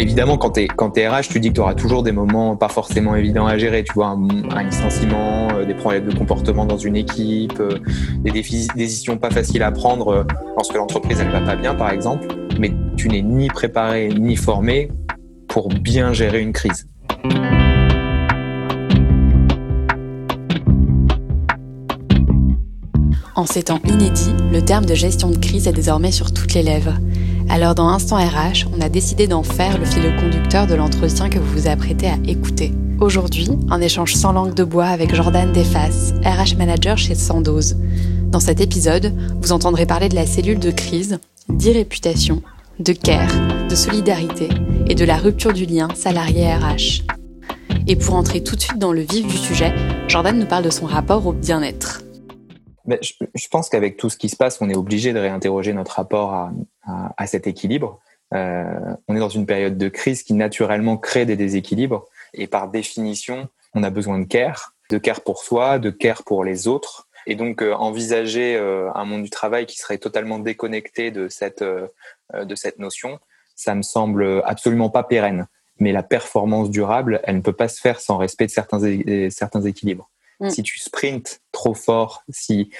Évidemment, quand tu es, quand es RH, tu dis que tu auras toujours des moments pas forcément évidents à gérer. Tu vois, un, licenciement, euh, des problèmes de comportement dans une équipe, euh, des décisions pas faciles à prendre euh, lorsque l'entreprise elle va pas bien, par exemple. Mais tu n'es ni préparé ni formé pour bien gérer une crise. En ces temps inédits, le terme de gestion de crise est désormais sur toutes les lèvres. Alors dans Instant RH, on a décidé d'en faire le fil conducteur de l'entretien que vous vous apprêtez à écouter. Aujourd'hui, un échange sans langue de bois avec Jordan Defas, RH manager chez Sandoz. Dans cet épisode, vous entendrez parler de la cellule de crise, d'irréputation, de care, de solidarité et de la rupture du lien salarié RH. Et pour entrer tout de suite dans le vif du sujet, Jordan nous parle de son rapport au bien-être. Je, pense qu'avec tout ce qui se passe, on est obligé de réinterroger notre rapport à, cet équilibre. Euh, on est dans une période de crise qui naturellement crée des déséquilibres et par définition, on a besoin de care, de care pour soi, de care pour les autres. Et donc euh, envisager euh, un monde du travail qui serait totalement déconnecté de cette notion, ça me semble absolument pas pérenne. Mais la performance durable, elle ne peut pas se faire sans respect de certains équilibres. Mm. Si tu sprints trop fort, si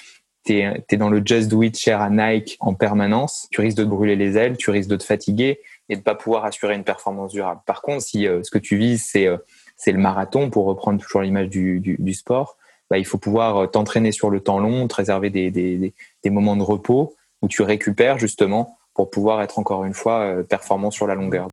tu es, dans le just do it cher à Nike en permanence, tu risques de te brûler les ailes, tu risques de te fatiguer et de pas pouvoir assurer une performance durable. Par contre, si euh, ce que tu vises, c'est euh, c'est le marathon, pour reprendre toujours l'image du, du, du, sport, bah, il faut pouvoir euh, t'entraîner sur le temps long, te réserver des, des, des, moments de repos où tu récupères justement pour pouvoir être encore une fois performant sur la longueur.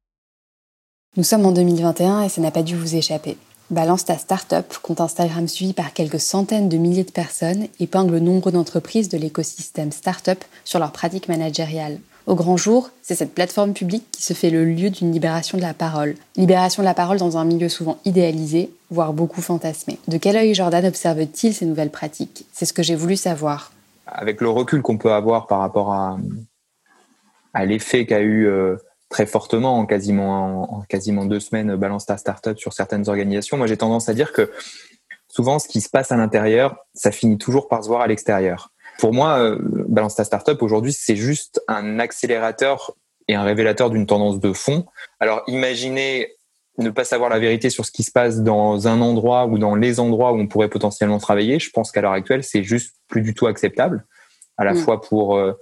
Nous sommes en 2021 et ça n'a pas dû vous échapper. Balance ta startup, compte Instagram suivi par quelques centaines de milliers de personnes, épingle le nombre d'entreprises de l'écosystème startup sur leurs pratiques managériales. Au grand jour, c'est cette plateforme publique qui se fait le lieu d'une libération de la parole. Libération de la parole dans un milieu souvent idéalisé, voire beaucoup fantasmé. De quel œil Jordan observe-t-il ces nouvelles pratiques? C'est ce que j'ai voulu savoir. Avec le recul qu'on peut avoir par rapport à, à l'effet qu'a eu euh, très fortement en quasiment, en, quasiment deux semaines balance ta startup sur certaines organisations. Moi, j'ai tendance à dire que souvent, ce qui se passe à l'intérieur, ça finit toujours par se voir à l'extérieur. Pour moi, euh, balance ta startup aujourd'hui, c'est juste un accélérateur et un révélateur d'une tendance de fond. Alors, imaginez ne pas savoir la vérité sur ce qui se passe dans un endroit ou dans les endroits où on pourrait potentiellement travailler. Je pense qu'à l'heure actuelle, c'est juste plus du tout acceptable, à la mm. fois pour euh,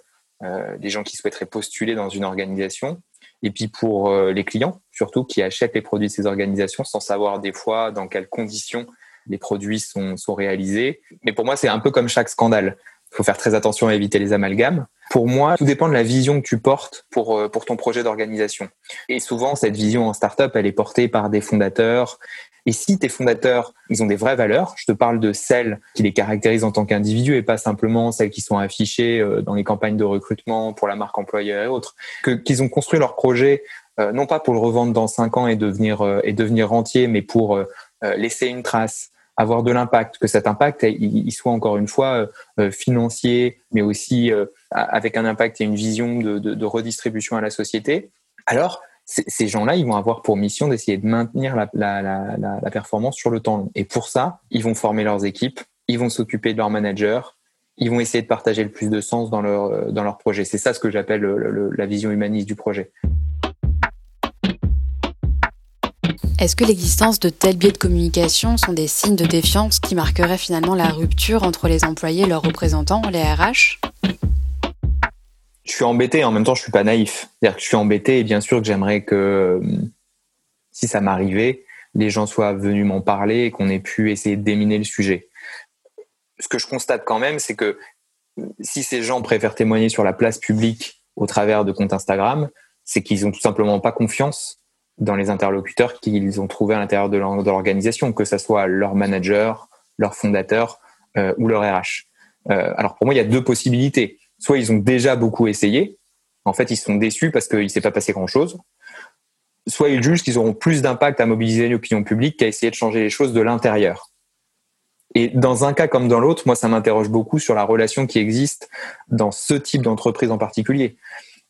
euh, les gens qui souhaiteraient postuler dans une organisation et puis pour euh, les clients, surtout qui achètent les produits de ces organisations sans savoir des fois dans quelles conditions les produits sont, réalisés. Mais pour moi, c'est un peu comme chaque scandale. Il faut faire très attention à éviter les amalgames. Pour moi, tout dépend de la vision que tu portes pour, euh, pour ton projet d'organisation. Et souvent, cette vision en startup, elle est portée par des fondateurs et si tes fondateurs, ils ont des vraies valeurs, je te parle de celles qui les caractérisent en tant qu'individus et pas simplement celles qui sont affichées euh, dans les campagnes de recrutement pour la marque employeur et autres, que, qu'ils ont construit leur projet euh, non pas pour le revendre dans cinq ans et devenir euh, et devenir rentier, mais pour laisser une trace, avoir de l'impact, que cet impact il, soit encore une fois financier, mais aussi avec un impact et une vision de, de, de redistribution à la société. Alors ces gens-là, ils vont avoir pour mission d'essayer de maintenir la, performance sur le temps long. Et pour ça, ils vont former leurs équipes, ils vont s'occuper de leurs managers, ils vont essayer de partager le plus de sens dans leur, dans leur projet. C'est ça ce que j'appelle la vision humaniste du projet. Est-ce que l'existence de tels biais de communication sont des signes de défiance qui marqueraient finalement la rupture entre les employés et leurs représentants, les RH je suis embêté, en même temps, je suis pas naïf. C'est-à-dire que je suis embêté et bien sûr que j'aimerais que, euh, si ça m'arrivait, les gens soient venus m'en parler et qu'on ait pu essayer de déminer le sujet. Ce que je constate quand même, c'est que si ces gens préfèrent témoigner sur la place publique au travers de comptes Instagram, c'est qu'ils ont tout simplement pas confiance dans les interlocuteurs qu'ils ont trouvés à l'intérieur de l'organisation, que ce soit leur manager, leur fondateur euh, ou leur RH. Euh, alors pour moi, il y a deux possibilités soit ils ont déjà beaucoup essayé, en fait ils sont déçus parce qu'il ne s'est pas passé grand-chose, soit ils jugent qu'ils auront plus d'impact à mobiliser l'opinion publique qu'à essayer de changer les choses de l'intérieur. Et dans un cas comme dans l'autre, moi, ça m'interroge beaucoup sur la relation qui existe dans ce type d'entreprise en particulier.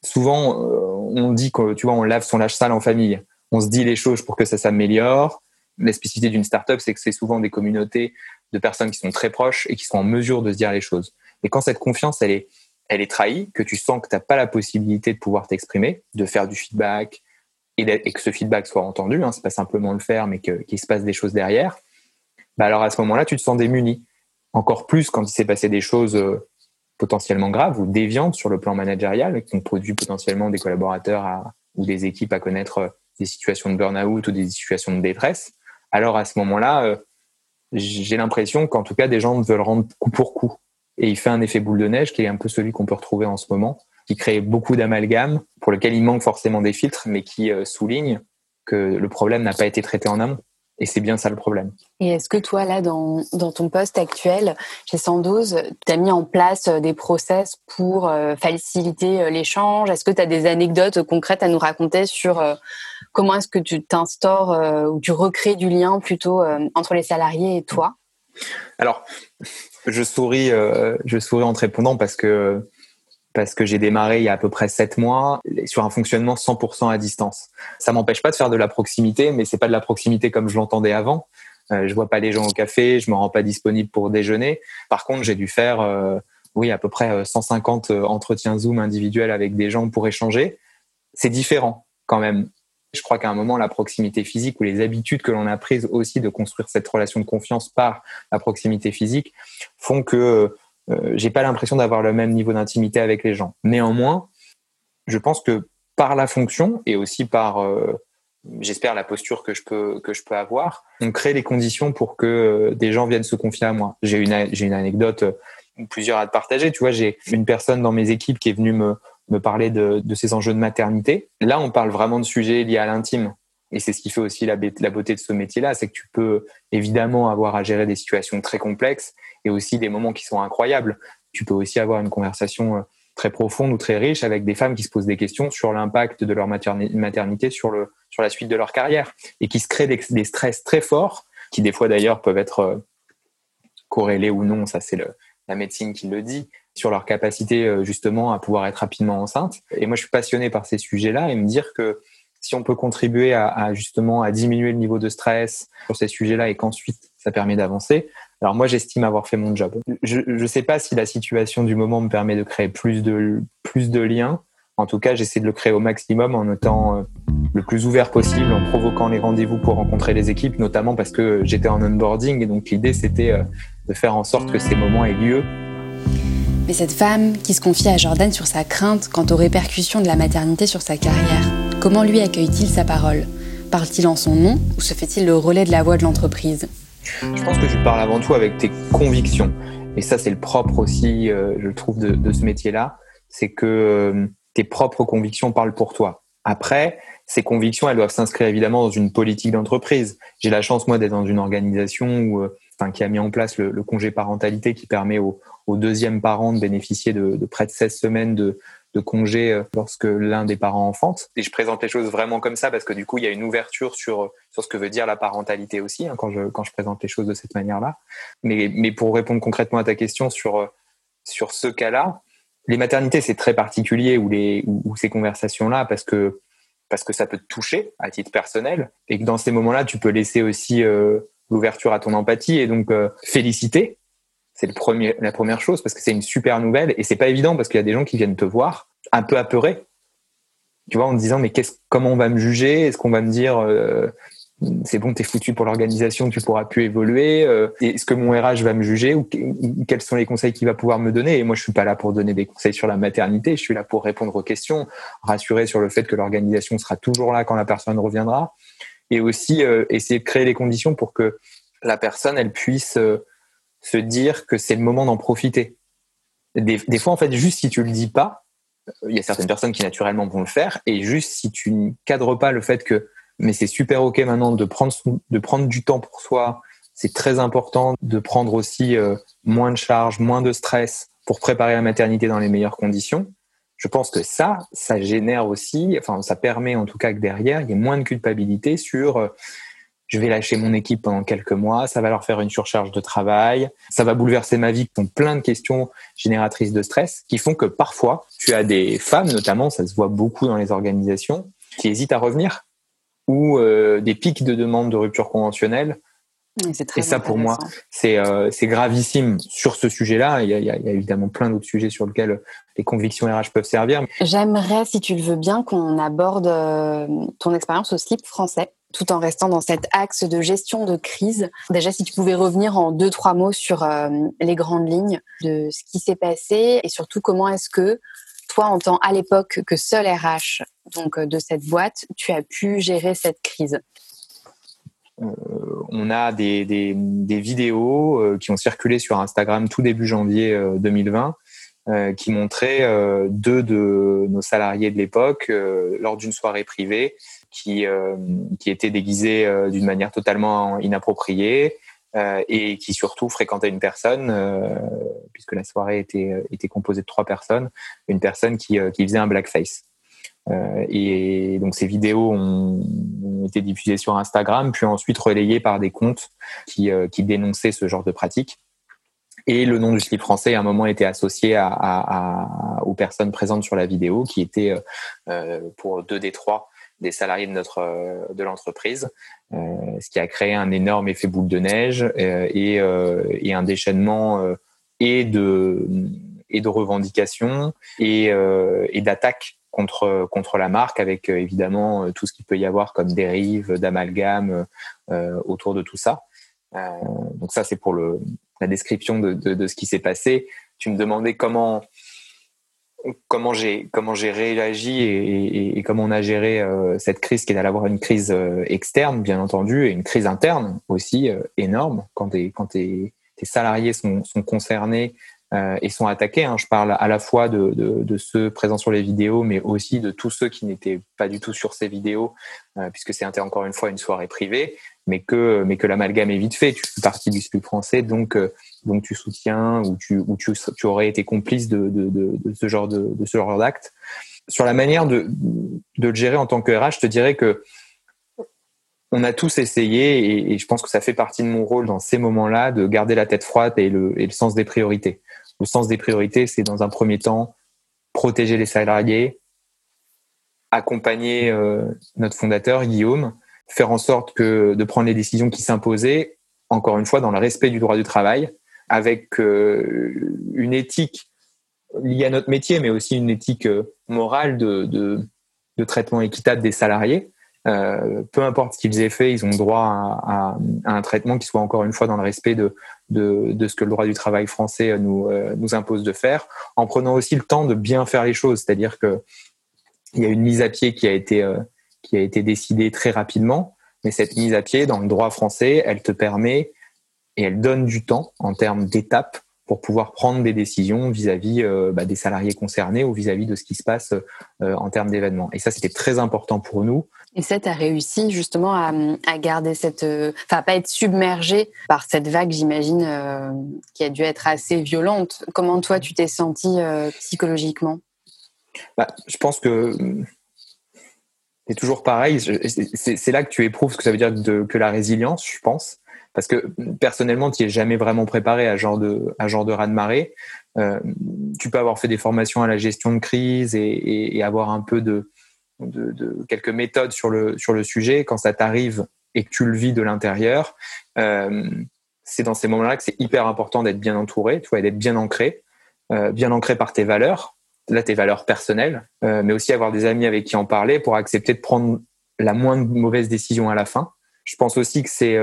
Souvent, euh, on dit que, tu vois, on lave son lâche sale en famille. On se dit les choses pour que ça s'améliore. La spécificité d'une startup, c'est que c'est souvent des communautés de personnes qui sont très proches et qui sont en mesure de se dire les choses. Et quand cette confiance, elle est, elle est trahie, que tu sens que tu n'as pas la possibilité de pouvoir t'exprimer, de faire du feedback, et, que ce feedback soit entendu, hein, c'est pas simplement le faire, mais qu'il se passe des choses derrière, bah alors à ce moment-là, tu te sens démuni. Encore plus quand il s'est passé des choses euh, potentiellement graves ou déviantes sur le plan managérial, qui ont produit potentiellement des collaborateurs ou des équipes à connaître euh, des situations de burn-out ou des situations de détresse. Alors à ce moment-là, euh, j'ai l'impression qu'en tout cas, des gens veulent rendre coup pour coup. Et il fait un effet boule de neige qui est un peu celui qu'on peut retrouver en ce moment, qui crée beaucoup d'amalgames, pour lequel il manque forcément des filtres, mais qui souligne que le problème n'a pas été traité en amont. Et c'est bien ça le problème. Et est-ce que toi, là, dans, dans ton poste actuel, chez 112, tu as mis en place euh, des process pour euh, faciliter euh, l'échange? Est-ce que tu as des anecdotes concrètes à nous raconter sur comment est-ce que tu t'instaures ou tu recrées du lien plutôt entre les salariés et toi? Alors, je souris, je souris en te répondant parce que parce que j'ai démarré il y a à peu près sept mois sur un fonctionnement 100% à distance. Ça m'empêche pas de faire de la proximité, mais c'est pas de la proximité comme je l'entendais avant. Euh, je vois pas les gens au café, je me rends pas disponible pour déjeuner. Par contre, j'ai dû faire, euh, oui, à peu près 150 euh, entretiens Zoom individuels avec des gens pour échanger. C'est différent quand même. Je crois qu'à un moment, la proximité physique ou les habitudes que l'on a prises aussi de construire cette relation de confiance par la proximité physique font que euh, j'ai pas l'impression d'avoir le même niveau d'intimité avec les gens. Néanmoins, je pense que par la fonction et aussi par, euh, j'espère, la posture que je peux que je peux avoir, on crée les conditions pour que euh, des gens viennent se confier à moi. J'ai une une anecdote, plusieurs à te partager. Tu vois, j'ai une personne dans mes équipes qui est venue me me parler de, de ces enjeux de maternité. Là, on parle vraiment de sujets liés à l'intime. Et c'est ce qui fait aussi la, beauté de ce métier-là, c'est que tu peux évidemment avoir à gérer des situations très complexes et aussi des moments qui sont incroyables. Tu peux aussi avoir une conversation euh, très profonde ou très riche avec des femmes qui se posent des questions sur l'impact de leur maternité sur, le, sur la suite de leur carrière et qui se créent des, des stress très forts, qui des fois d'ailleurs peuvent être euh, corrélés ou non, ça c'est la médecine qui le dit, sur leur capacité euh, justement à pouvoir être rapidement enceinte. Et moi je suis passionné par ces sujets-là et me dire que si on peut contribuer à, justement à diminuer le niveau de stress sur ces sujets-là et qu'ensuite ça permet d'avancer, alors moi j'estime avoir fait mon job. Je ne sais pas si la situation du moment me permet de créer plus de plus de liens. En tout cas, j'essaie de le créer au maximum en étant euh, le plus ouvert possible, en provoquant les rendez-vous pour rencontrer les équipes, notamment parce que j'étais en onboarding et donc l'idée c'était euh, de faire en sorte que ces moments aient lieu. Mais cette femme qui se confie à Jordan sur sa crainte quant aux répercussions de la maternité sur sa carrière, Comment lui accueille-t-il sa parole? Parle-t-il en son nom ou se fait-il le relais de la voix de l'entreprise? Je pense que tu parles avant tout avec tes convictions. Et ça, c'est le propre aussi, euh, je trouve, de, ce métier-là. C'est que euh, tes propres convictions parlent pour toi. Après, ces convictions, elles doivent s'inscrire évidemment dans une politique d'entreprise. J'ai la chance, moi, d'être dans une organisation où, euh, enfin, qui a mis en place le, congé parentalité qui permet aux, deuxième parents de bénéficier de, de près de 16 semaines de, de congé euh, lorsque l'un des parents enfante. Et je présente les choses vraiment comme ça parce que du coup, il y a une ouverture sur, sur ce que veut dire la parentalité aussi hein, quand, je, quand je présente les choses de cette manière-là. Mais, mais pour répondre concrètement à ta question sur, euh, sur ce cas-là, les maternités, c'est très particulier ou, les, ou, ces conversations-là parce que, parce que ça peut te toucher à titre personnel et que dans ces moments-là, tu peux laisser aussi euh, l'ouverture à ton empathie et donc féliciter c'est la première chose parce que c'est une super nouvelle et c'est pas évident parce qu'il y a des gens qui viennent te voir un peu apeurés, tu vois, en te disant mais qu'est-ce, comment on va me juger? Est-ce qu'on va me dire euh, c'est bon, t'es foutu pour l'organisation, tu pourras plus évoluer euh, Est-ce que mon RH va me juger ou, quels sont les conseils qu'il va pouvoir me donner? Et moi, je suis pas là pour donner des conseils sur la maternité, je suis là pour répondre aux questions, rassurer sur le fait que l'organisation sera toujours là quand la personne reviendra, et aussi euh, essayer de créer les conditions pour que la personne elle puisse se dire que c'est le moment d'en profiter. Des, fois, en fait, juste si tu le dis pas, euh, il y a certaines personnes qui naturellement vont le faire, et juste si tu ne cadres pas le fait que, mais c'est super ok maintenant de prendre de prendre du temps pour soi, c'est très important de prendre aussi euh, moins de charges, moins de stress pour préparer la maternité dans les meilleures conditions. Je pense que ça, ça génère aussi, enfin, ça permet en tout cas que derrière, il y ait moins de culpabilité sur euh, je vais lâcher mon équipe pendant quelques mois, ça va leur faire une surcharge de travail, ça va bouleverser ma vie, qui plein de questions génératrices de stress, qui font que parfois, tu as des femmes, notamment, ça se voit beaucoup dans les organisations, qui hésitent à revenir, ou euh, des pics de demande de rupture conventionnelle et ça, pour moi, c'est gravissime sur ce sujet-là. Il, il, y a évidemment plein d'autres sujets sur lesquels les convictions RH peuvent servir. J'aimerais, si tu le veux bien, qu'on aborde ton expérience au slip français tout en restant dans cet axe de gestion de crise. Déjà, si tu pouvais revenir en deux, trois mots sur euh, les grandes lignes de ce qui s'est passé et surtout comment est-ce que toi, en tant à l'époque que seul RH donc euh, de cette boîte, tu as pu gérer cette crise? Euh, on a des, vidéos qui ont circulé sur Instagram tout début janvier 2020 qui montraient deux de nos salariés de l'époque lors d'une soirée privée qui, euh, qui était déguisé euh, d'une manière totalement inappropriée euh, et qui surtout fréquentait une personne, puisque la soirée était, était composée de trois personnes, une personne qui, qui faisait un blackface. Et donc ces vidéos ont, été diffusées sur Instagram, puis ensuite relayées par des comptes qui, qui dénonçaient ce genre de pratique. Et le nom du slip français, à un moment, était associé aux personnes présentes sur la vidéo, qui étaient euh, pour deux des trois des salariés de notre euh, de l'entreprise, euh, ce qui a créé un énorme effet boule de neige euh, et, un déchaînement et de et de revendications et d'attaques contre contre la marque avec évidemment tout ce qu'il peut y avoir comme dérive d'amalgame autour de tout ça. donc ça c'est pour le la description de, de, ce qui s'est passé. Tu me demandais comment comment j'ai comment j'ai réagi et, et, comment on a géré euh, cette crise qui est d'aller avoir une crise euh, externe bien entendu et une crise interne aussi euh, énorme quand tes quand salariés sont, sont concernés et sont attaqués. Hein. Je parle à la fois de, ceux présents sur les vidéos, mais aussi de tous ceux qui n'étaient pas du tout sur ces vidéos, puisque c'était encore une fois une soirée privée, mais que mais que l'amalgame est vite fait. Tu fais partie du SPUC français, donc donc tu soutiens ou tu, ou tu, aurais été complice de, ce genre de ce genre d'acte. Sur la manière de, de le gérer en tant que RH, je te dirais que on a tous essayé et, et, je pense que ça fait partie de mon rôle dans ces moments-là de garder la tête froide et le, et le sens des priorités. Le sens des priorités, c'est dans un premier temps protéger les salariés, accompagner euh, notre fondateur Guillaume, faire en sorte que de prendre les décisions qui s'imposaient, encore une fois dans le respect du droit du travail, avec euh, une éthique liée à notre métier, mais aussi une éthique euh, morale de, traitement équitable des salariés. Euh, peu importe ce qu'ils aient fait, ils ont droit à, un traitement qui soit encore une fois dans le respect de, ce que le droit du travail français nous, euh, nous impose de faire, en prenant aussi le temps de bien faire les choses. C'est-à-dire que il y a une mise à pied qui a été euh, qui a été décidée très rapidement, mais cette mise à pied dans le droit français, elle te permet et elle donne du temps en termes d'étapes pour pouvoir prendre des décisions vis-à-vis bah, des salariés concernés ou vis-à-vis de ce qui se passe en termes d'événements. Et ça, c'était très important pour nous. Et ça, tu as réussi justement à, garder cette... Euh, enfin, pas être submergé par cette vague, j'imagine, euh, qui a dû être assez violente. Comment toi, tu t'es senti psychologiquement? Bah, Je pense que c'est toujours pareil. C'est là que tu éprouves ce que ça veut dire de, que la résilience, je pense parce que personnellement, tu es jamais vraiment préparé à genre de, à genre de raz-de-marée. Euh, tu peux avoir fait des formations à la gestion de crise et avoir un peu de, de, quelques méthodes sur le, sur le sujet. Quand ça t'arrive et que tu le vis de l'intérieur, euh, c'est dans ces moments-là que c'est hyper important d'être bien entouré, tu vois, d'être bien ancré, euh, bien ancré par tes valeurs, là tes valeurs personnelles, euh, mais aussi avoir des amis avec qui en parler pour accepter de prendre la moindre mauvaise décision à la fin. Je pense aussi que c'est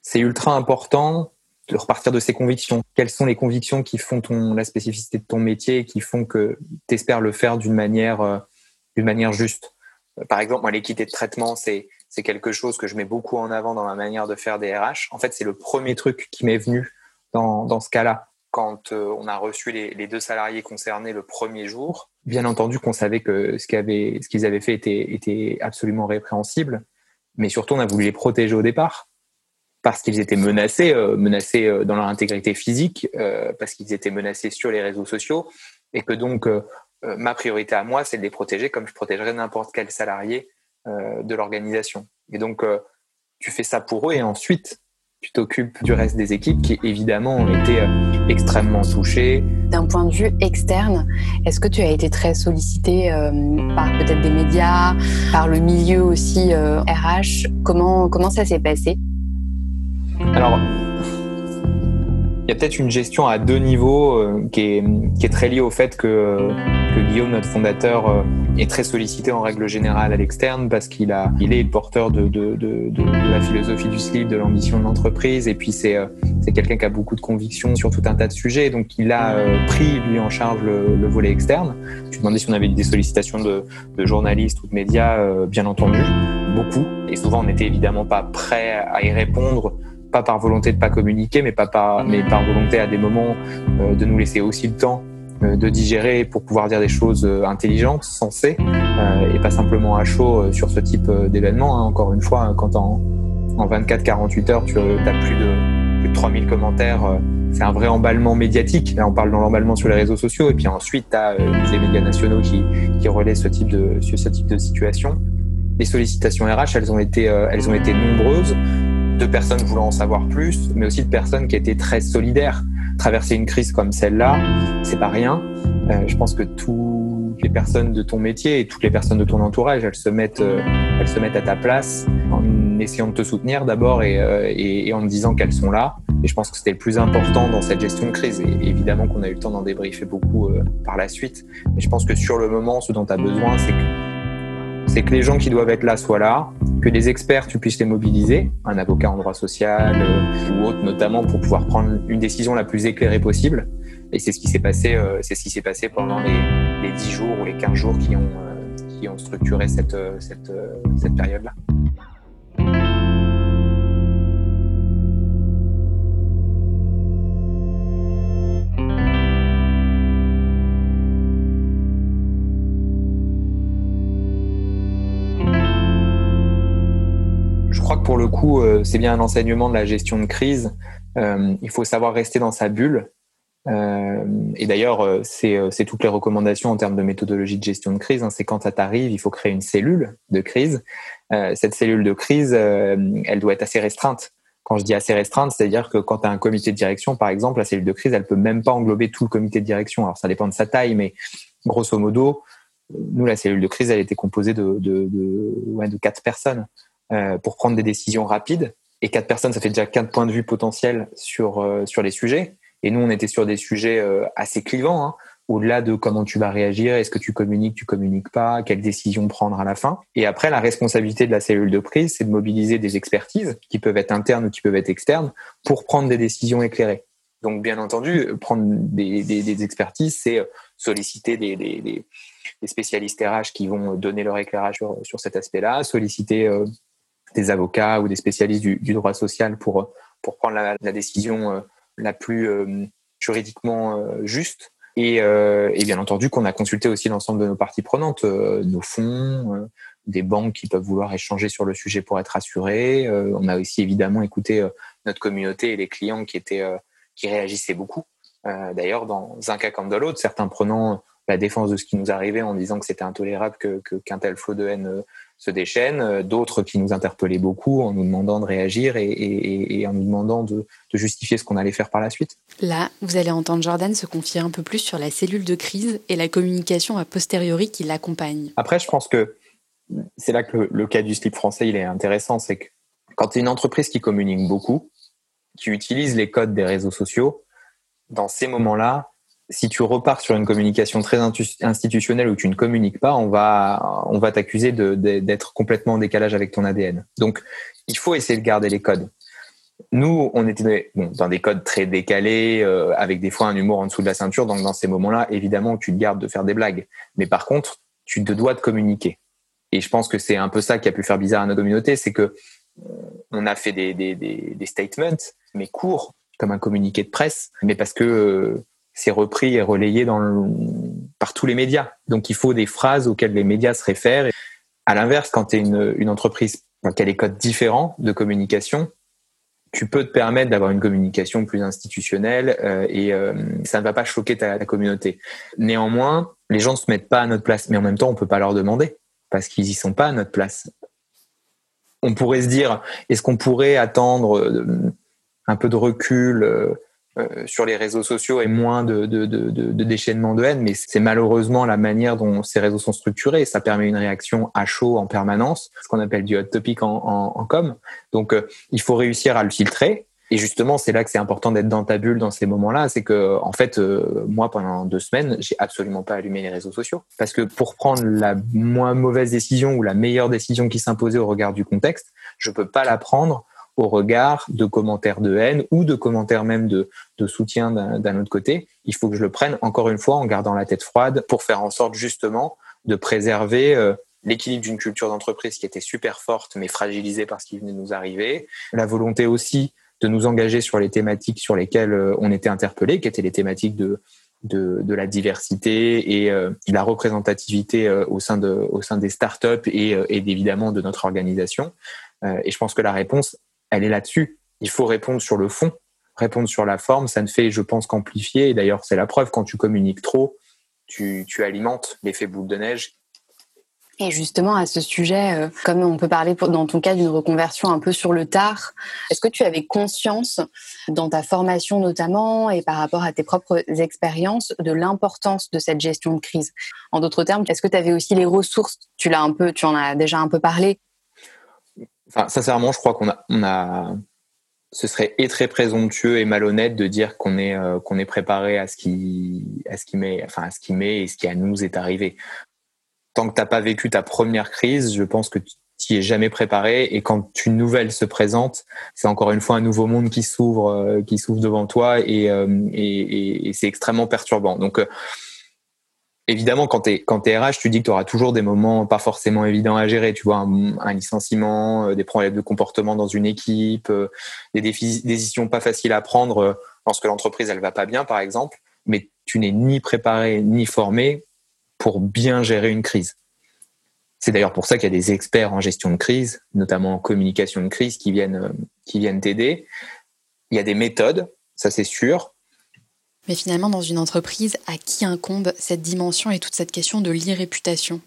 c'est ultra important de repartir de ses convictions. Quelles sont les convictions qui font ton, la spécificité de ton métier et qui font que tu espères le faire d'une manière, d'une manière juste Par exemple, l'équité de traitement, c'est, c'est quelque chose que je mets beaucoup en avant dans ma manière de faire des RH. En fait, c'est le premier truc qui m'est venu dans, dans ce cas-là. Quand euh, on a reçu les, deux salariés concernés le premier jour, bien entendu qu'on savait que ce, qu'ils avaient fait était, était absolument répréhensible, mais surtout on a voulu les protéger au départ parce qu'ils étaient menacés, euh, menacés euh, dans leur intégrité physique, parce qu'ils étaient menacés sur les réseaux sociaux, et que donc ma priorité à moi, c'est de les protéger comme je protégerais n'importe quel salarié de l'organisation. Et donc tu fais ça pour eux, et ensuite tu t'occupes du reste des équipes qui évidemment ont été extrêmement touchées. D'un point de vue externe, est-ce que tu as été très sollicité par peut-être des médias, par le milieu aussi RH Comment comment ça s'est passé? Alors, il y a peut-être une gestion à deux niveaux euh, qui, est, qui, est, très liée au fait que, que Guillaume, notre fondateur, euh, est très sollicité en règle générale à l'externe parce qu'il a, il est porteur de, de, de, de, la philosophie du slip, de l'ambition de l'entreprise, et puis c'est, euh, c'est quelqu'un qui a beaucoup de convictions sur tout un tas de sujets, donc il a pris lui en charge le, le volet externe. Je demandais si on avait des sollicitations de, de journalistes ou de médias, bien entendu, beaucoup, et souvent on n'était évidemment pas prêt à y répondre pas par volonté de pas communiquer, mais pas par, mais par volonté à des moments euh, de nous laisser aussi le temps euh, de digérer pour pouvoir dire des choses euh, intelligentes, sensées, et pas simplement à chaud sur ce type d'événement. Hein. Encore une fois, quand en, en 24-48 heures, tu as plus de, plus de 3000 commentaires, c'est un vrai emballement médiatique. Là, on parle dans l'emballement sur les réseaux sociaux, et puis ensuite, tu as les médias nationaux qui, qui relaient ce type de, ce type de situation. Les sollicitations RH, elles ont été, elles ont été nombreuses de personnes voulant en savoir plus, mais aussi de personnes qui étaient très solidaires. Traverser une crise comme celle-là, c'est pas rien. Euh, je pense que toutes les personnes de ton métier et toutes les personnes de ton entourage, elles se mettent, euh, elles se mettent à ta place en essayant de te soutenir d'abord et, euh, en te disant qu'elles sont là. Et je pense que c'était le plus important dans cette gestion de crise. Et évidemment qu'on a eu le temps d'en débriefer beaucoup par la suite. Mais je pense que sur le moment, ce dont tu as besoin, c'est que c'est que les gens qui doivent être là soient là, que les experts, tu puisses les mobiliser, un avocat en droit social euh, ou autre notamment, pour pouvoir prendre une décision la plus éclairée possible. Et c'est ce qui s'est passé, euh, passé pendant les, les 10 jours ou les 15 jours qui ont, euh, qui ont structuré cette période-là. Pour le coup, euh, c'est bien un enseignement de la gestion de crise. Euh, il faut savoir rester dans sa bulle. Euh, et d'ailleurs, c'est toutes les recommandations en termes de méthodologie de gestion de crise. Hein. c'est quand ça t'arrive, il faut créer une cellule de crise. cette cellule de crise, elle doit être assez restreinte. Quand je dis assez restreinte, c'est-à-dire que quand tu as un comité de direction, par exemple, la cellule de crise, elle peut même pas englober tout le comité de direction. Alors ça dépend de sa taille, mais grosso modo, nous, la cellule de crise, elle était composée de, de, quatre personnes. Euh, pour prendre des décisions rapides. Et quatre personnes, ça fait déjà quatre points de vue potentiels sur, euh, sur les sujets. Et nous, on était sur des sujets euh, assez clivants, hein, au-delà de comment tu vas réagir, est-ce que tu communiques, tu communiques pas, quelle décision prendre à la fin. Et après, la responsabilité de la cellule de prise, c'est de mobiliser des expertises qui peuvent être internes ou qui peuvent être externes pour prendre des décisions éclairées. Donc, bien entendu, prendre des, expertises, c'est solliciter des, des, spécialistes RH qui vont donner leur éclairage sur, sur cet aspect-là, solliciter des avocats ou des spécialistes du, droit social pour, pour prendre la, décision euh, la plus euh, juridiquement euh, juste. Et, et, bien entendu qu'on a consulté aussi l'ensemble de nos parties prenantes, nos fonds, des banques qui peuvent vouloir échanger sur le sujet pour être assurés. on a aussi évidemment écouté notre communauté et les clients qui étaient qui réagissaient beaucoup. D'ailleurs, dans un cas comme dans l'autre, certains prenant la défense de ce qui nous arrivait en disant que c'était intolérable que qu'un tel flot de haine se déchaînent, euh, d'autres qui nous interpellaient beaucoup en nous demandant de réagir et, en nous demandant de, justifier ce qu'on allait faire par la suite. Là, vous allez entendre Jordan se confier un peu plus sur la cellule de crise et la communication a posteriori qui l'accompagne. Après, je pense que c'est là que le, cas du slip français il est intéressant, c'est que quand tu une entreprise qui communique beaucoup, qui utilise les codes des réseaux sociaux, dans ces moments-là, si tu repars sur une communication très institutionnelle où tu ne communiques pas, on va, on va t'accuser d'être complètement en décalage avec ton ADN. Donc, il faut essayer de garder les codes. Nous, on était dans des codes très décalés, euh, avec des fois un humour en dessous de la ceinture. Donc, dans ces moments-là, évidemment, tu te gardes de faire des blagues. Mais par contre, tu te dois de communiquer. Et je pense que c'est un peu ça qui a pu faire bizarre à notre communauté, c'est que euh, on a fait des statements, mais courts, comme un communiqué de presse, mais parce que euh, c'est repris et relayé par tous les médias. Donc il faut des phrases auxquelles les médias se réfèrent. À l'inverse, quand tu es une, entreprise qui a des codes différents de communication, tu peux te permettre d'avoir une communication plus institutionnelle euh, et euh, ça ne va pas choquer ta, communauté. Néanmoins, les gens ne se mettent pas à notre place, mais en même temps, on peut pas leur demander parce qu'ils y sont pas à notre place. On pourrait se dire, est-ce qu'on pourrait attendre euh, un peu de recul euh, sur les réseaux sociaux et moins de, de, de, déchaînement de haine, mais c'est malheureusement la manière dont ces réseaux sont structurés. Ça permet une réaction à chaud en permanence, ce qu'on appelle du hot topic en com. Donc, euh, il faut réussir à le filtrer. Et justement, c'est là que c'est important d'être dans ta bulle dans ces moments-là. C'est que, en fait, euh, moi, pendant deux semaines, j'ai absolument pas allumé les réseaux sociaux. Parce que pour prendre la moins mauvaise décision ou la meilleure décision qui s'imposait au regard du contexte, je peux pas la prendre au regard de commentaires de haine ou de commentaires même de, soutien d'un autre côté. Il faut que je le prenne encore une fois en gardant la tête froide pour faire en sorte justement de préserver euh, l'équilibre d'une culture d'entreprise qui était super forte mais fragilisée par ce qui venait de nous arriver, la volonté aussi de nous engager sur les thématiques sur lesquelles euh, on était interpellé, qui étaient les thématiques de, de, de la diversité et euh, de la représentativité au sein de au sein des startups et, et évidemment de notre organisation. et je pense que la réponse, elle est là-dessus. Il faut répondre sur le fond, répondre sur la forme. Ça ne fait, je pense, qu'amplifier. Et d'ailleurs, c'est la preuve quand tu communiques trop, tu, tu alimentes l'effet boule de neige et justement, à ce sujet, euh, comme on peut parler dans ton cas d'une reconversion un peu sur le tard, est-ce que tu avais conscience, dans ta formation notamment, et par rapport à tes propres expériences, de l'importance de cette gestion de crise? En d'autres termes, est-ce que tu avais aussi les ressources? Tu l'as un peu, tu en as déjà un peu parlé. Enfin, sincèrement, je crois qu'on a, on a, ce serait et très présomptueux et malhonnête de dire qu'on est euh, qu'on est préparé à ce qui à ce qui met enfin à ce qui met et ce qui à nous est arrivé tant que t'as pas vécu ta première crise, je pense que tu es jamais préparé et quand une nouvelle se présente, c'est encore une fois un nouveau monde qui s'ouvre, euh, qui s'ouvre devant toi et, euh, et, et c'est extrêmement perturbant. Donc évidemment, quand tu es, quand es RH, tu dis que tu auras toujours des moments pas forcément évidents à gérer. Tu vois, un, licenciement, des problèmes de comportement dans une équipe, des décisions pas faciles à prendre lorsque l'entreprise elle va pas bien, par exemple. Mais tu n'es ni préparé ni formé pour bien gérer une crise. C'est d'ailleurs pour ça qu'il y a des experts en gestion de crise, notamment en communication de crise, qui viennent euh, qui viennent t'aider. Il y a des méthodes, ça c'est sûr. Mais finalement, dans une entreprise, à qui incombe cette dimension et toute cette question de l'irréputation?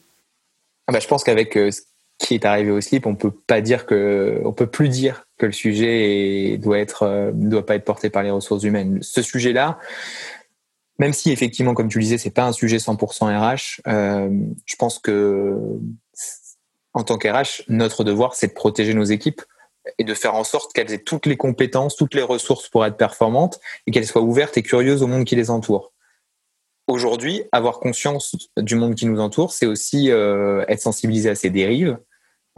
Ah bah, Je pense qu'avec euh, ce qui est arrivé au slip, on peut pas dire que, on peut plus dire que le sujet doit être, euh, doit pas être porté par les ressources humaines. Ce sujet-là, même si effectivement, comme tu le disais, c'est pas un sujet 100% RH, euh, je pense que en tant qu'RH, notre devoir, c'est de protéger nos équipes et de faire en sorte qu'elles aient toutes les compétences, toutes les ressources pour être performantes et qu'elles soient ouvertes et curieuses au monde qui les entoure. Aujourd'hui, avoir conscience du monde qui nous entoure, c'est aussi euh, être sensibilisé à ces dérives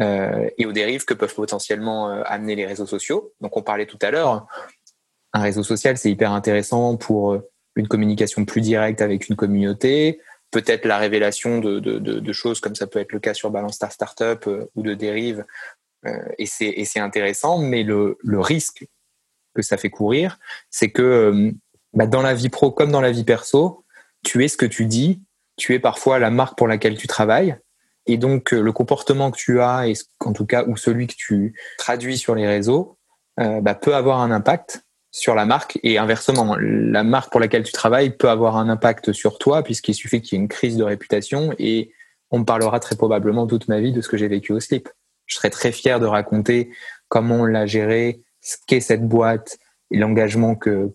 euh, et aux dérives que peuvent potentiellement euh, amener les réseaux sociaux. Donc, on parlait tout à l'heure, un réseau social, c'est hyper intéressant pour une communication plus directe avec une communauté, peut-être la révélation de, choses comme ça peut être le cas sur Balance Star Startup ou de dérives. Euh, et c'est intéressant, mais le, risque que ça fait courir, c'est que euh, bah, dans la vie pro comme dans la vie perso, tu es ce que tu dis, tu es parfois la marque pour laquelle tu travailles. Et donc, le comportement que tu as, en tout cas, ou celui que tu traduis sur les réseaux, bah, peut avoir un impact sur la marque et inversement, la marque pour laquelle tu travailles peut avoir un impact sur toi puisqu'il suffit qu'il y ait une crise de réputation et on parlera très probablement toute ma vie de ce que j'ai vécu au slip. Je serais très fier de raconter comment on l'a géré, ce qu'est cette boîte et l'engagement que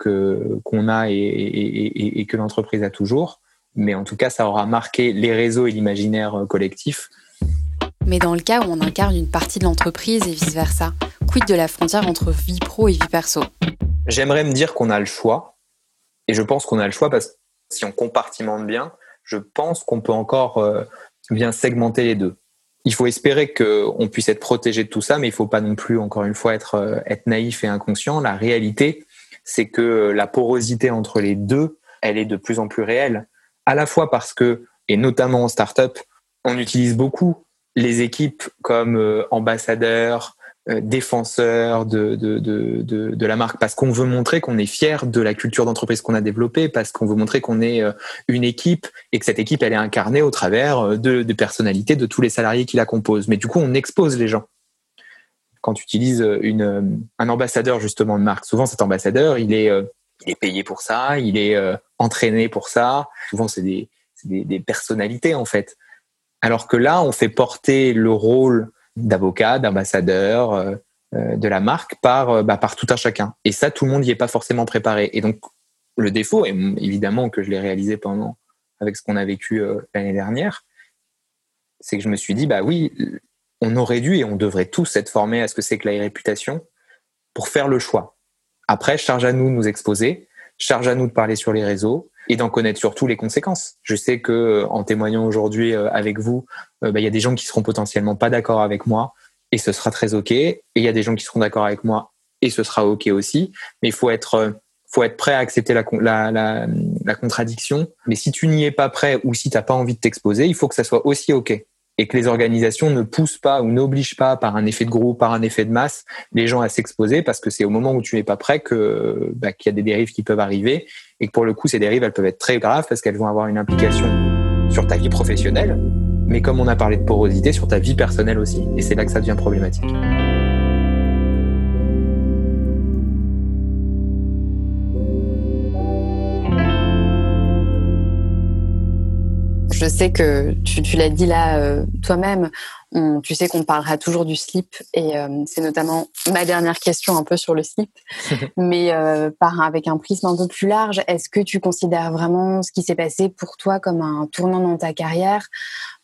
qu'on a et, et, et, que l'entreprise a toujours. Mais en tout cas, ça aura marqué les réseaux et l'imaginaire collectif. Mais dans le cas où on incarne une partie de l'entreprise et vice versa, quid de la frontière entre vie pro et vie perso? J'aimerais me dire qu'on a le choix. Et je pense qu'on a le choix parce que si on compartimente bien, je pense qu'on peut encore euh, bien segmenter les deux. Il faut espérer qu'on puisse être protégé de tout ça, mais il faut pas non plus, encore une fois, être, euh, être naïf et inconscient. La réalité, c'est que la porosité entre les deux, elle est de plus en plus réelle. À la fois parce que, et notamment en startup, on utilise beaucoup les équipes comme euh, ambassadeurs, euh, défenseur de, de, de, de, la marque parce qu'on veut montrer qu'on est fier de la culture d'entreprise qu'on a développée, parce qu'on veut montrer qu'on est euh, une équipe et que cette équipe elle est incarnée au travers euh, de, de personnalités de tous les salariés qui la composent. Mais du coup, on expose les gens. Quand tu utilises une, un ambassadeur justement de marque, souvent cet ambassadeur, il est, il est payé pour ça, il est entraîné pour ça. Souvent, c'est des, des, des personnalités en fait. Alors que là, on fait porter le rôle d'avocats, d'ambassadeurs euh, euh, de la marque par, euh, bah, par tout un chacun. Et ça, tout le monde n'y est pas forcément préparé. Et donc, le défaut, et évidemment que je l'ai réalisé pendant avec ce qu'on a vécu l'année dernière, c'est que je me suis dit, bah oui, on aurait dû et on devrait tous être formés à ce que c'est que la réputation pour faire le choix. Après, charge à nous de nous exposer, charge à nous de parler sur les réseaux et d'en connaître surtout les conséquences. Je sais que euh, en témoignant aujourd'hui euh, avec vous, bah, il y a des gens qui seront potentiellement pas d'accord avec moi et ce sera très ok. Et il y a des gens qui seront d'accord avec moi et ce sera ok aussi. Mais il faut être faut être prêt à accepter la, la, la, la contradiction. Mais si tu n'y es pas prêt ou si tu n'as pas envie de t'exposer, il faut que ça soit aussi OK. Et que les organisations ne poussent pas ou n'obligent pas par un effet de groupe, par un effet de masse, les gens à s'exposer parce que c'est au moment où tu n'es pas prêt que bah, qu'il y a des dérives qui peuvent arriver et que pour le coup ces dérives elles peuvent être très graves parce qu'elles vont avoir une implication sur ta vie professionnelle, mais comme on a parlé de porosité, sur ta vie personnelle aussi. Et c'est là que ça devient problématique. Je sais que tu, l'as dit là euh, toi-même, tu sais qu'on parlera toujours du slip et euh, c'est notamment ma dernière question un peu sur le slip, mais euh, par avec un prisme un peu plus large, est-ce que tu considères vraiment ce qui s'est passé pour toi comme un tournant dans ta carrière,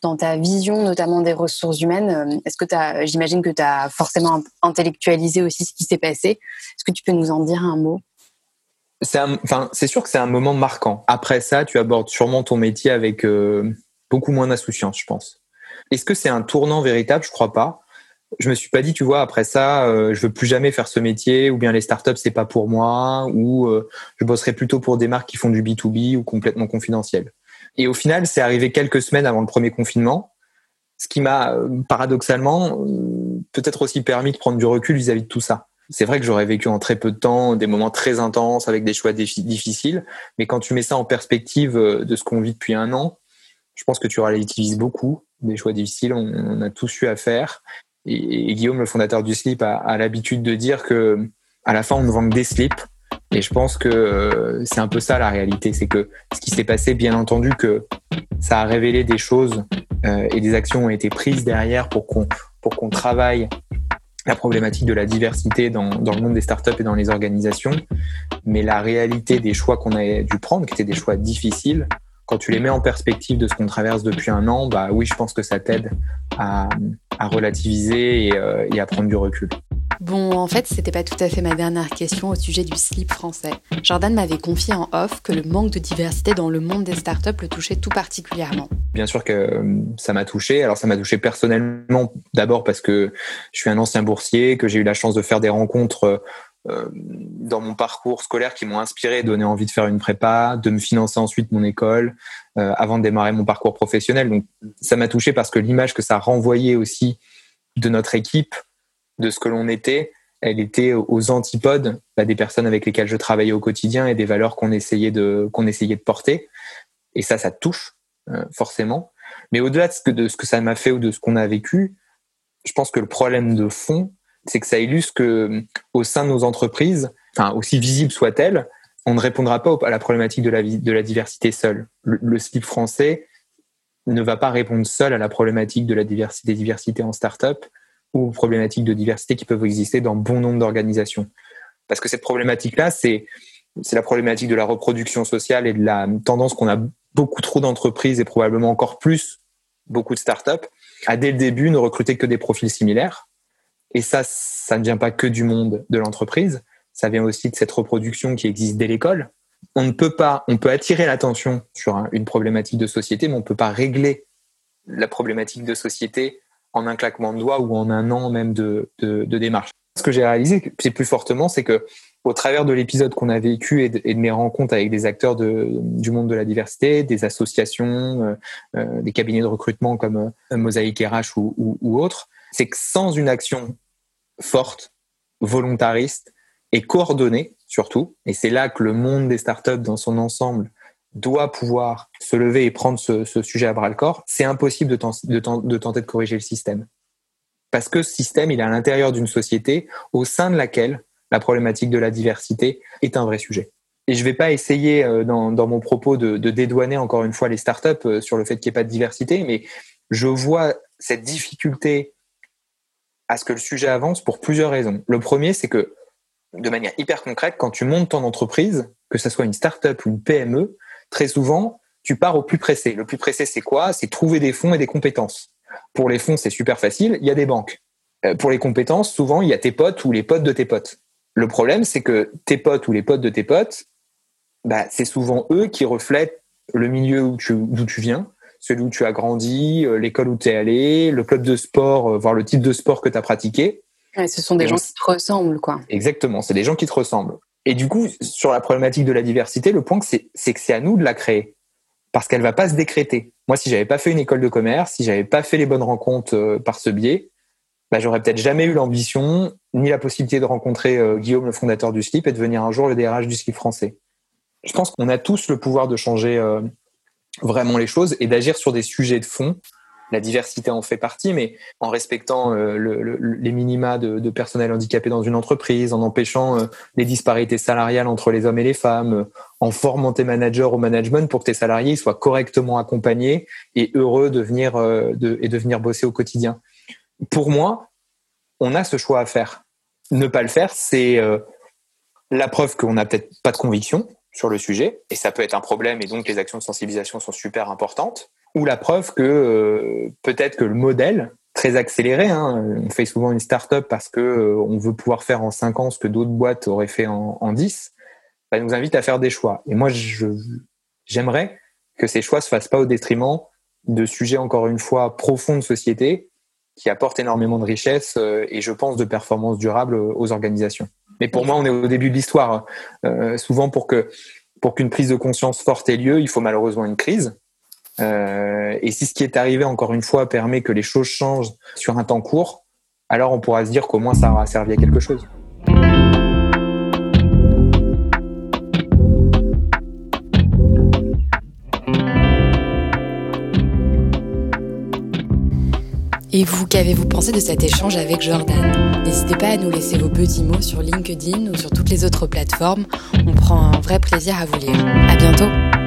dans ta vision notamment des ressources humaines? Est-ce que j'imagine que tu as forcément intellectualisé aussi ce qui s'est passé. Est-ce que tu peux nous en dire un mot? C'est enfin, sûr que c'est un moment marquant. Après ça, tu abordes sûrement ton métier avec euh, beaucoup moins d'insouciance, je pense. Est-ce que c'est un tournant véritable? Je crois pas. Je me suis pas dit, tu vois, après ça, euh, je veux plus jamais faire ce métier, ou bien les startups c'est pas pour moi, ou euh, je bosserai plutôt pour des marques qui font du B 2 B ou complètement confidentiel. Et au final, c'est arrivé quelques semaines avant le premier confinement, ce qui m'a paradoxalement peut-être aussi permis de prendre du recul vis à -vis de tout ça c'est vrai que j'aurais vécu en très peu de temps des moments très intenses avec des choix difficiles, mais quand tu mets ça en perspective euh, de ce qu'on vit depuis un an, je pense que tu relativises beaucoup des choix difficiles. On, a tous eu à faire. Et, Guillaume, le fondateur du slip, a, l'habitude de dire que à la fin, on ne vend que des slips. Et je pense que euh, c'est un peu ça la réalité, c'est que ce qui s'est passé, bien entendu, que ça a révélé des choses euh, et des actions ont été prises derrière pour qu'on pour qu'on travaille la problématique de la diversité dans, dans, le monde des startups et dans les organisations, mais la réalité des choix qu'on a dû prendre, qui étaient des choix difficiles, quand tu les mets en perspective de ce qu'on traverse depuis un an, bah oui, je pense que ça t'aide à, à, relativiser et, euh, et à prendre du recul. Bon, en fait, c'était pas tout à fait ma dernière question au sujet du slip français. Jordan m'avait confié en off que le manque de diversité dans le monde des startups le touchait tout particulièrement. Bien sûr que euh, ça m'a touché. Alors ça m'a touché personnellement d'abord parce que je suis un ancien boursier, que j'ai eu la chance de faire des rencontres euh, dans mon parcours scolaire qui m'ont inspiré, donné envie de faire une prépa, de me financer ensuite mon école euh, avant de démarrer mon parcours professionnel. Donc ça m'a touché parce que l'image que ça renvoyait aussi de notre équipe de ce que l'on était, elle était aux antipodes bah, des personnes avec lesquelles je travaillais au quotidien et des valeurs qu'on essayait de qu'on essayait de porter. Et ça, ça touche euh, forcément. Mais au-delà de ce que de ce que ça m'a fait ou de ce qu'on a vécu, je pense que le problème de fond, c'est que ça illustre que au sein de nos entreprises, enfin aussi visible soit-elle, on ne répondra pas à la problématique de la, de la diversité seule. Le, slip français ne va pas répondre seul à la problématique de la diversité, des en start-up ou problématiques de diversité qui peuvent exister dans bon nombre d'organisations. Parce que cette problématique-là, c'est c'est la problématique de la reproduction sociale et de la tendance qu'on a beaucoup trop d'entreprises et probablement encore plus beaucoup de startups à dès le début ne recruter que des profils similaires. Et ça, ça ne vient pas que du monde de l'entreprise, ça vient aussi de cette reproduction qui existe dès l'école. On ne peut pas, on peut attirer l'attention sur une problématique de société, mais on ne peut pas régler la problématique de société en un claquement de doigts ou en un an même de, démarche. Ce que j'ai réalisé, plus fortement, c'est que au travers de l'épisode qu'on a vécu et de, mes rencontres avec des acteurs du monde de la diversité, des associations, euh, euh des cabinets de recrutement comme euh, Mosaïque RH ou autres, c'est que sans une action forte, volontariste et coordonnée surtout, et c'est là que le monde des startups dans son ensemble doit pouvoir se lever et prendre ce, sujet à bras le corps, c'est impossible de, tenter de corriger le système. Parce que ce système, il est à l'intérieur d'une société au sein de laquelle la problématique de la diversité est un vrai sujet. Et je ne vais pas essayer euh, dans, mon propos de, dédouaner encore une fois les startups euh, sur le fait qu'il n'y ait pas de diversité, mais je vois cette difficulté à ce que le sujet avance pour plusieurs raisons. Le premier, c'est que de manière hyper concrète, quand tu montes ton entreprise, que ce soit une startup ou une PME, très souvent, tu pars au plus pressé. Le plus pressé, c'est quoi? C'est trouver des fonds et des compétences. Pour les fonds, c'est super facile, il y a des banques. Euh, pour les compétences, souvent, il y a tes potes ou les potes de tes potes. Le problème, c'est que tes potes ou les potes de tes potes, bah, c'est souvent eux qui reflètent le milieu où tu, d'où tu viens, celui où tu as grandi, euh, l'école où tu es allé, le club de sport, euh, voire le type de sport que tu as pratiqué. ce sont des gens qui te ressemblent, quoi. Exactement, c'est des gens qui te ressemblent. Et du coup, sur la problématique de la diversité, le point, c'est, que c'est à nous de la créer. Parce qu'elle va pas se décréter. Moi, si j'avais pas fait une école de commerce, si j'avais pas fait les bonnes rencontres euh, par ce biais, bah, j'aurais peut-être jamais eu l'ambition ni la possibilité de rencontrer Guillaume, le fondateur du slip, et de devenir un jour le DRH du slip français. Je pense qu'on a tous le pouvoir de changer vraiment les choses et d'agir sur des sujets de fond. La diversité en fait partie, mais en respectant euh, les minima de, personnel handicapé dans une entreprise, en empêchant euh, les disparités salariales entre les hommes et les femmes, euh, en formant tes managers au management pour que tes salariés soient correctement accompagnés et heureux de venir, et de venir bosser au quotidien. Pour moi, on a ce choix à faire. Ne pas le faire, c'est la preuve qu'on n'a peut-être pas de conviction, sur le sujet, et ça peut être un problème, et donc les actions de sensibilisation sont super importantes, ou la preuve que euh, peut-être que le modèle très accéléré, hein, on fait souvent une start-up parce que euh, on veut pouvoir faire en 5 ans ce que d'autres boîtes auraient fait en, en 10, bah, nous invite à faire des choix. Et moi, j'aimerais que ces choix se fassent pas au détriment de sujets, encore une fois, profonds de société, qui apportent énormément de richesse euh, et, je pense, de performance durable aux organisations. Mais pour moi, on est au début de l'histoire. Euh, souvent, pour que pour qu'une prise de conscience forte ait lieu, il faut malheureusement une crise. Euh, et si ce qui est arrivé, encore une fois, permet que les choses changent sur un temps court, alors on pourra se dire qu'au moins ça aura servi à quelque chose. Et vous, qu'avez-vous pensé de cet échange avec Jordan? N'hésitez pas à nous laisser vos petits mots sur LinkedIn ou sur toutes les autres plateformes. On prend un vrai plaisir à vous lire. À bientôt